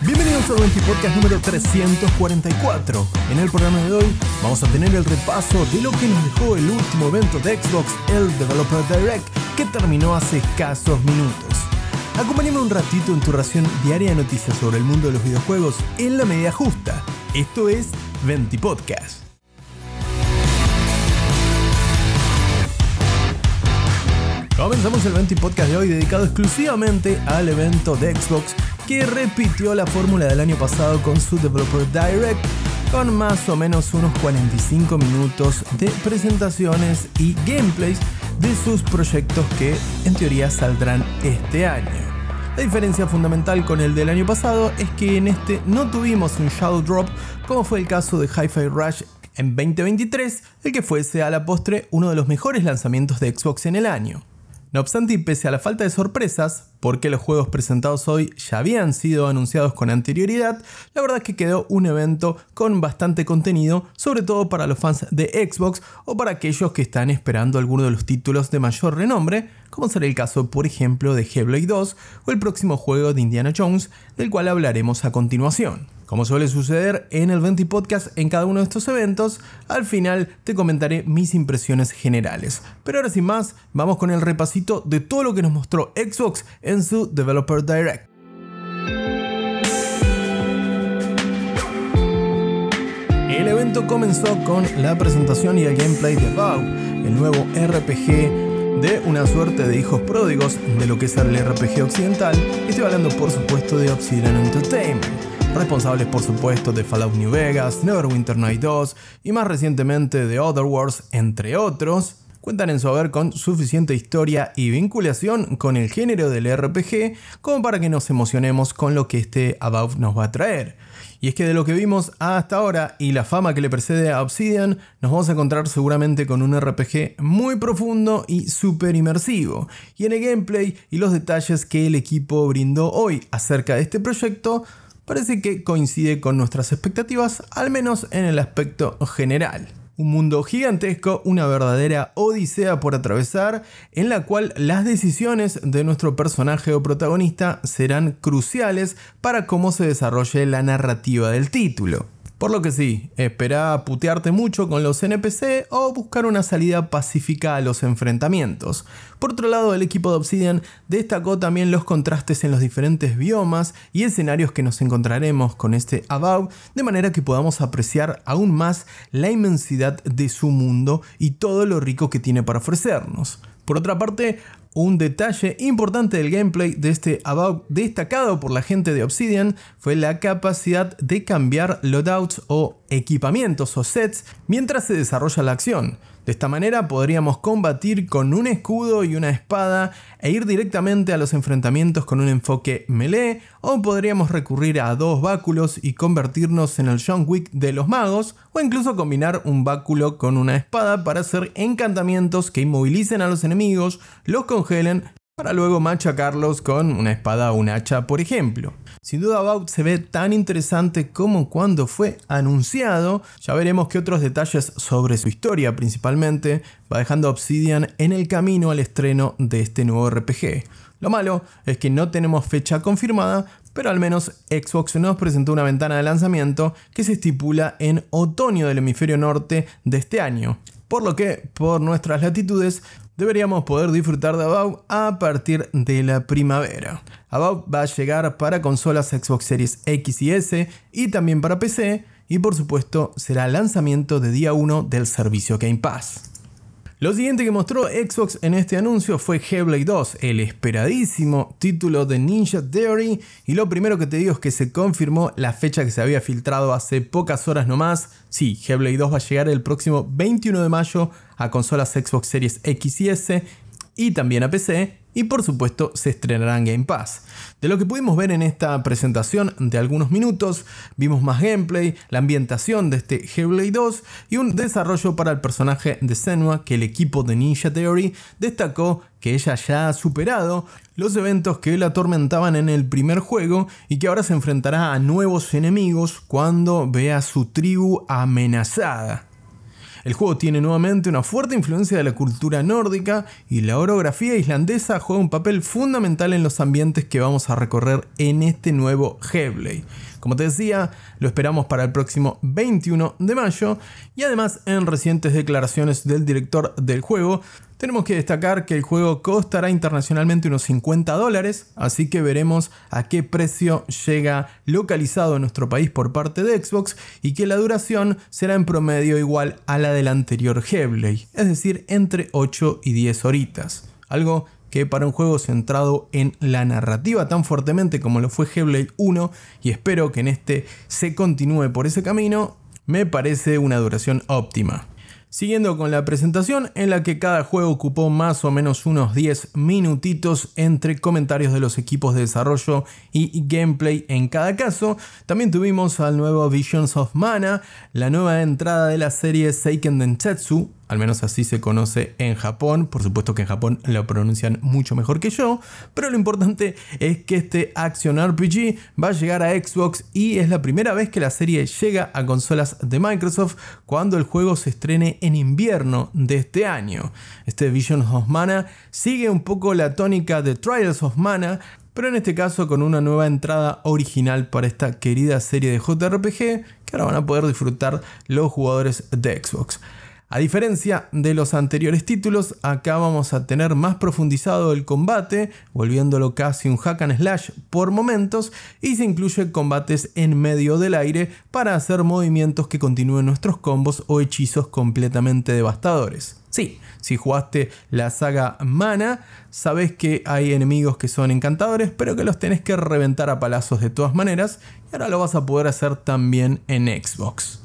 Bienvenidos al 20 Podcast número 344. En el programa de hoy vamos a tener el repaso de lo que nos dejó el último evento de Xbox, el Developer Direct, que terminó hace escasos minutos. Acompáñame un ratito en tu ración diaria de noticias sobre el mundo de los videojuegos en la medida justa. Esto es 20 Podcast. Comenzamos el 20 Podcast de hoy dedicado exclusivamente al evento de Xbox que repitió la fórmula del año pasado con su Developer Direct con más o menos unos 45 minutos de presentaciones y gameplays de sus proyectos que en teoría saldrán este año. La diferencia fundamental con el del año pasado es que en este no tuvimos un Shadow Drop como fue el caso de Hi-Fi Rush en 2023, el que fuese a la postre uno de los mejores lanzamientos de Xbox en el año. No obstante, y pese a la falta de sorpresas, porque los juegos presentados hoy ya habían sido anunciados con anterioridad, la verdad es que quedó un evento con bastante contenido, sobre todo para los fans de Xbox o para aquellos que están esperando alguno de los títulos de mayor renombre, como será el caso, por ejemplo, de Hellblade 2 o el próximo juego de Indiana Jones, del cual hablaremos a continuación. Como suele suceder en el 20 Podcast en cada uno de estos eventos, al final te comentaré mis impresiones generales. Pero ahora sin más, vamos con el repasito de todo lo que nos mostró Xbox en su Developer Direct. El evento comenzó con la presentación y el gameplay de Vow, el nuevo RPG de una suerte de hijos pródigos de lo que es el RPG occidental. Estoy hablando por supuesto de Obsidian Entertainment responsables por supuesto de Fallout New Vegas, Neverwinter Night 2 y más recientemente de Other Wars, entre otros, cuentan en su haber con suficiente historia y vinculación con el género del RPG como para que nos emocionemos con lo que este About nos va a traer. Y es que de lo que vimos hasta ahora y la fama que le precede a Obsidian, nos vamos a encontrar seguramente con un RPG muy profundo y súper inmersivo. Y en el gameplay y los detalles que el equipo brindó hoy acerca de este proyecto, parece que coincide con nuestras expectativas, al menos en el aspecto general. Un mundo gigantesco, una verdadera odisea por atravesar, en la cual las decisiones de nuestro personaje o protagonista serán cruciales para cómo se desarrolle la narrativa del título. Por lo que sí, espera putearte mucho con los NPC o buscar una salida pacífica a los enfrentamientos. Por otro lado, el equipo de Obsidian destacó también los contrastes en los diferentes biomas y escenarios que nos encontraremos con este About, de manera que podamos apreciar aún más la inmensidad de su mundo y todo lo rico que tiene para ofrecernos. Por otra parte, un detalle importante del gameplay de este About destacado por la gente de Obsidian fue la capacidad de cambiar loadouts o equipamientos o sets mientras se desarrolla la acción. De esta manera podríamos combatir con un escudo y una espada e ir directamente a los enfrentamientos con un enfoque melee o podríamos recurrir a dos báculos y convertirnos en el John Wick de los magos o incluso combinar un báculo con una espada para hacer encantamientos que inmovilicen a los enemigos, los congelen para luego machacarlos con una espada o un hacha, por ejemplo. Sin duda About se ve tan interesante como cuando fue anunciado. Ya veremos qué otros detalles sobre su historia principalmente va dejando Obsidian en el camino al estreno de este nuevo RPG. Lo malo es que no tenemos fecha confirmada, pero al menos Xbox nos presentó una ventana de lanzamiento que se estipula en otoño del hemisferio norte de este año. Por lo que, por nuestras latitudes, deberíamos poder disfrutar de About a partir de la primavera. About va a llegar para consolas Xbox Series X y S y también para PC y por supuesto será lanzamiento de día 1 del servicio Game Pass. Lo siguiente que mostró Xbox en este anuncio fue Hellblade 2, el esperadísimo título de Ninja Theory. Y lo primero que te digo es que se confirmó la fecha que se había filtrado hace pocas horas nomás. Sí, Hellblade 2 va a llegar el próximo 21 de mayo a consolas Xbox Series X y S y también a PC y por supuesto se estrenará en Game Pass. De lo que pudimos ver en esta presentación de algunos minutos, vimos más gameplay, la ambientación de este Hellblade 2 y un desarrollo para el personaje de Senua que el equipo de Ninja Theory destacó que ella ya ha superado los eventos que la atormentaban en el primer juego y que ahora se enfrentará a nuevos enemigos cuando vea su tribu amenazada. El juego tiene nuevamente una fuerte influencia de la cultura nórdica y la orografía islandesa juega un papel fundamental en los ambientes que vamos a recorrer en este nuevo Hellblade. Como te decía, lo esperamos para el próximo 21 de mayo y además en recientes declaraciones del director del juego, tenemos que destacar que el juego costará internacionalmente unos 50 dólares, así que veremos a qué precio llega localizado en nuestro país por parte de Xbox y que la duración será en promedio igual a la del anterior Hellblade, es decir, entre 8 y 10 horitas. Algo que para un juego centrado en la narrativa tan fuertemente como lo fue Hellblade 1 y espero que en este se continúe por ese camino, me parece una duración óptima. Siguiendo con la presentación en la que cada juego ocupó más o menos unos 10 minutitos entre comentarios de los equipos de desarrollo y gameplay. En cada caso, también tuvimos al nuevo Visions of Mana, la nueva entrada de la serie Seiken Densetsu, al menos así se conoce en Japón, por supuesto que en Japón lo pronuncian mucho mejor que yo, pero lo importante es que este Action RPG va a llegar a Xbox y es la primera vez que la serie llega a consolas de Microsoft cuando el juego se estrene en invierno de este año. Este Vision of Mana sigue un poco la tónica de Trials of Mana, pero en este caso con una nueva entrada original para esta querida serie de JRPG que ahora van a poder disfrutar los jugadores de Xbox. A diferencia de los anteriores títulos, acá vamos a tener más profundizado el combate, volviéndolo casi un hack and slash por momentos, y se incluye combates en medio del aire para hacer movimientos que continúen nuestros combos o hechizos completamente devastadores. Sí, si jugaste la saga Mana, sabes que hay enemigos que son encantadores, pero que los tenés que reventar a palazos de todas maneras, y ahora lo vas a poder hacer también en Xbox.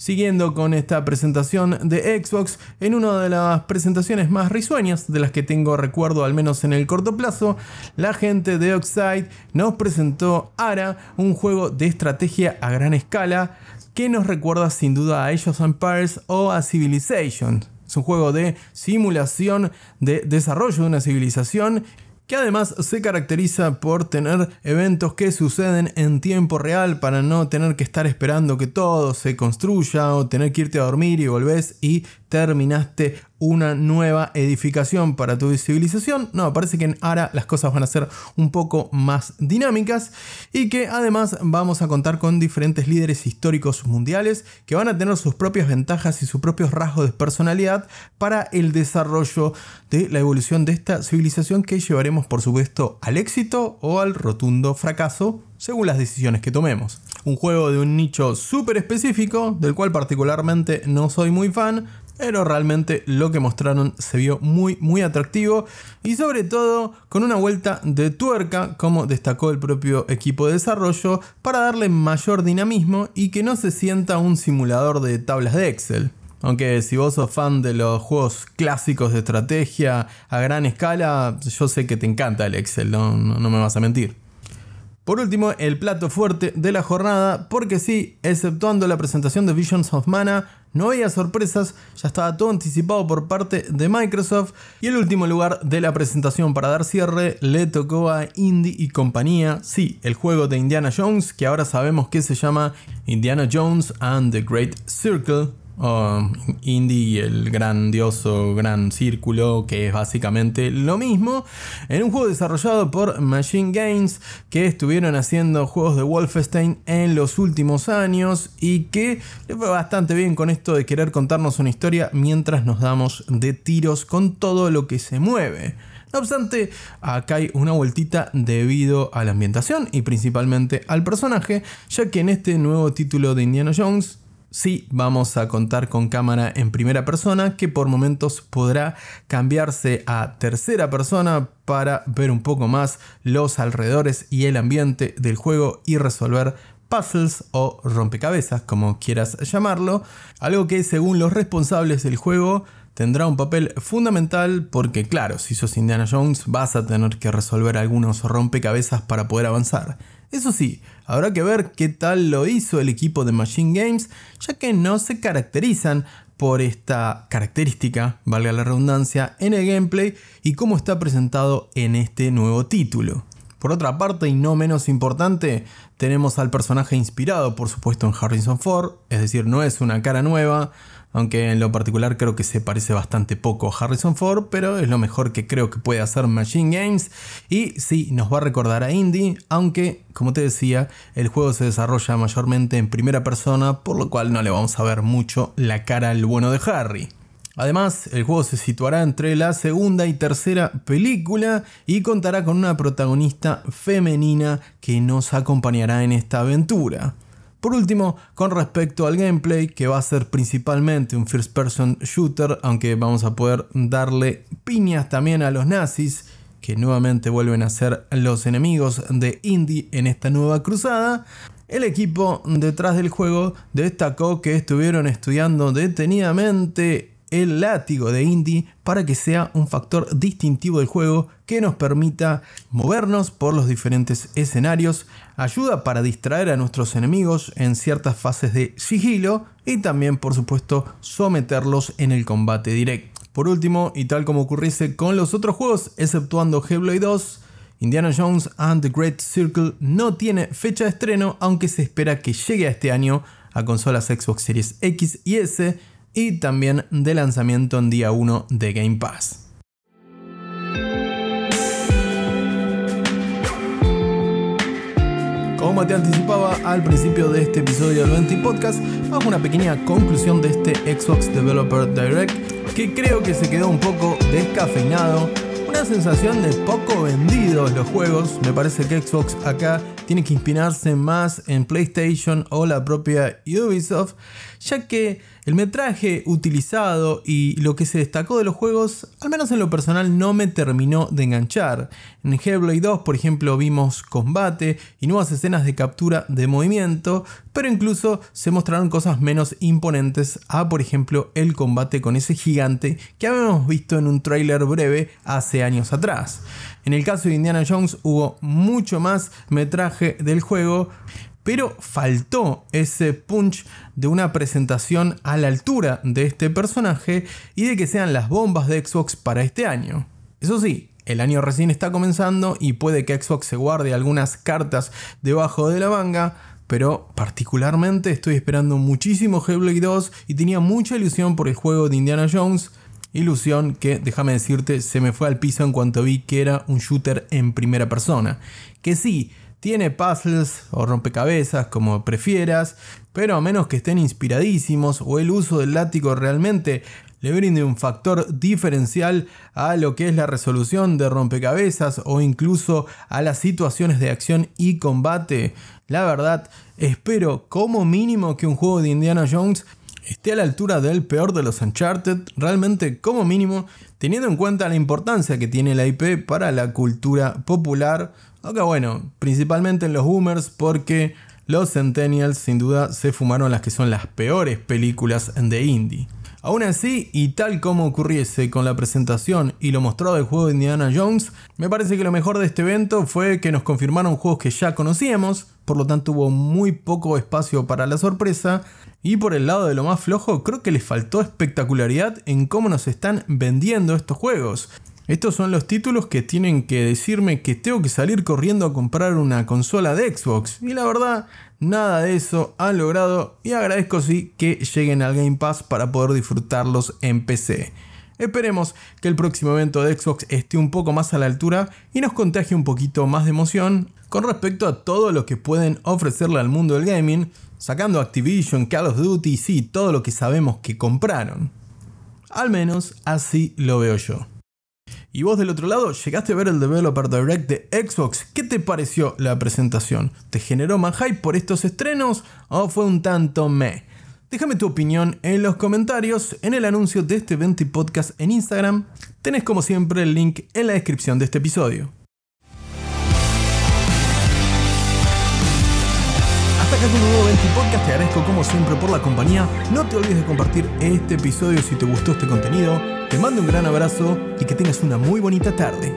Siguiendo con esta presentación de Xbox, en una de las presentaciones más risueñas de las que tengo recuerdo al menos en el corto plazo, la gente de Oxide nos presentó ARA, un juego de estrategia a gran escala que nos recuerda sin duda a Age of Empires o a Civilization. Es un juego de simulación de desarrollo de una civilización que además se caracteriza por tener eventos que suceden en tiempo real para no tener que estar esperando que todo se construya o tener que irte a dormir y volvés y terminaste una nueva edificación para tu civilización. No, parece que en Ara las cosas van a ser un poco más dinámicas y que además vamos a contar con diferentes líderes históricos mundiales que van a tener sus propias ventajas y sus propios rasgos de personalidad para el desarrollo de la evolución de esta civilización que llevaremos por supuesto al éxito o al rotundo fracaso según las decisiones que tomemos. Un juego de un nicho súper específico, del cual particularmente no soy muy fan, pero realmente lo que mostraron se vio muy muy atractivo y sobre todo con una vuelta de tuerca como destacó el propio equipo de desarrollo para darle mayor dinamismo y que no se sienta un simulador de tablas de Excel. Aunque si vos sos fan de los juegos clásicos de estrategia a gran escala, yo sé que te encanta el Excel, no, no me vas a mentir. Por último, el plato fuerte de la jornada, porque sí, exceptuando la presentación de Visions of Mana, no había sorpresas, ya estaba todo anticipado por parte de Microsoft. Y el último lugar de la presentación para dar cierre le tocó a Indie y compañía, sí, el juego de Indiana Jones que ahora sabemos que se llama Indiana Jones and the Great Circle, o Indie el grandioso gran círculo, que es básicamente lo mismo, en un juego desarrollado por Machine Games, que estuvieron haciendo juegos de Wolfenstein en los últimos años y que le fue bastante bien con esto de querer contarnos una historia mientras nos damos de tiros con todo lo que se mueve. No obstante, acá hay una vueltita debido a la ambientación y principalmente al personaje, ya que en este nuevo título de Indiana Jones sí vamos a contar con cámara en primera persona que por momentos podrá cambiarse a tercera persona para ver un poco más los alrededores y el ambiente del juego y resolver puzzles o rompecabezas, como quieras llamarlo, algo que según los responsables del juego tendrá un papel fundamental porque claro, si sos Indiana Jones vas a tener que resolver algunos rompecabezas para poder avanzar. Eso sí, habrá que ver qué tal lo hizo el equipo de Machine Games, ya que no se caracterizan por esta característica, valga la redundancia, en el gameplay y cómo está presentado en este nuevo título. Por otra parte, y no menos importante, tenemos al personaje inspirado, por supuesto, en Harrison Ford, es decir, no es una cara nueva, aunque en lo particular creo que se parece bastante poco a Harrison Ford, pero es lo mejor que creo que puede hacer Machine Games y sí, nos va a recordar a Indy, aunque como te decía, el juego se desarrolla mayormente en primera persona, por lo cual no le vamos a ver mucho la cara al bueno de Harry. Además, el juego se situará entre la segunda y tercera película y contará con una protagonista femenina que nos acompañará en esta aventura. Por último, con respecto al gameplay, que va a ser principalmente un first person shooter, aunque vamos a poder darle piñas también a los nazis, que nuevamente vuelven a ser los enemigos de Indy en esta nueva cruzada, el equipo detrás del juego destacó que estuvieron estudiando detenidamente el látigo de Indy para que sea un factor distintivo del juego que nos permita movernos por los diferentes escenarios, ayuda para distraer a nuestros enemigos en ciertas fases de sigilo y también por supuesto someterlos en el combate directo. Por último, y tal como ocurriese con los otros juegos, exceptuando Hellblade 2, Indiana Jones and the Great Circle no tiene fecha de estreno, aunque se espera que llegue a este año a consolas Xbox Series X y S y también de lanzamiento en día 1 de Game Pass. Como te anticipaba al principio de este episodio del 20 Podcast, hago una pequeña conclusión de este Xbox Developer Direct que creo que se quedó un poco descafeinado una sensación de poco vendidos los juegos. Me parece que Xbox acá tiene que inspirarse más en PlayStation o la propia Ubisoft, ya que el metraje utilizado y lo que se destacó de los juegos, al menos en lo personal, no me terminó de enganchar. En Hellblade 2, por ejemplo, vimos combate y nuevas escenas de captura de movimiento, pero incluso se mostraron cosas menos imponentes a, por ejemplo, el combate con ese gigante que habíamos visto en un tráiler breve hace años atrás. En el caso de Indiana Jones hubo mucho más metraje del juego, pero faltó ese punch de una presentación a la altura de este personaje y de que sean las bombas de Xbox para este año. Eso sí, el año recién está comenzando y puede que Xbox se guarde algunas cartas debajo de la manga, pero particularmente estoy esperando muchísimo Hellblade 2 y tenía mucha ilusión por el juego de Indiana Jones. Ilusión que, déjame decirte, se me fue al piso en cuanto vi que era un shooter en primera persona. Que sí, tiene puzzles o rompecabezas, como prefieras, pero a menos que estén inspiradísimos o el uso del látigo realmente le brinde un factor diferencial a lo que es la resolución de rompecabezas o incluso a las situaciones de acción y combate. La verdad, espero como mínimo que un juego de Indiana Jones esté a la altura del peor de los Uncharted, realmente como mínimo, teniendo en cuenta la importancia que tiene la IP para la cultura popular, aunque bueno, principalmente en los boomers porque los Centennials sin duda se fumaron las que son las peores películas de indie. Aún así, y tal como ocurriese con la presentación y lo mostrado del juego de Indiana Jones, me parece que lo mejor de este evento fue que nos confirmaron juegos que ya conocíamos, por lo tanto hubo muy poco espacio para la sorpresa, y por el lado de lo más flojo creo que les faltó espectacularidad en cómo nos están vendiendo estos juegos. Estos son los títulos que tienen que decirme que tengo que salir corriendo a comprar una consola de Xbox. Y la verdad, nada de eso han logrado y agradezco sí que lleguen al Game Pass para poder disfrutarlos en PC. Esperemos que el próximo evento de Xbox esté un poco más a la altura y nos contagie un poquito más de emoción con respecto a todo lo que pueden ofrecerle al mundo del gaming, sacando Activision, Call of Duty, sí, todo lo que sabemos que compraron. Al menos así lo veo yo. Y vos del otro lado, llegaste a ver el Developer Direct de Xbox. ¿Qué te pareció la presentación? ¿Te generó más por estos estrenos o fue un tanto meh? Déjame tu opinión en los comentarios, en el anuncio de este 20 podcast en Instagram. Tenés como siempre el link en la descripción de este episodio. Hasta acá tu nuevo 20 podcast, te agradezco como siempre por la compañía. No te olvides de compartir este episodio si te gustó este contenido. Te mando un gran abrazo y que tengas una muy bonita tarde.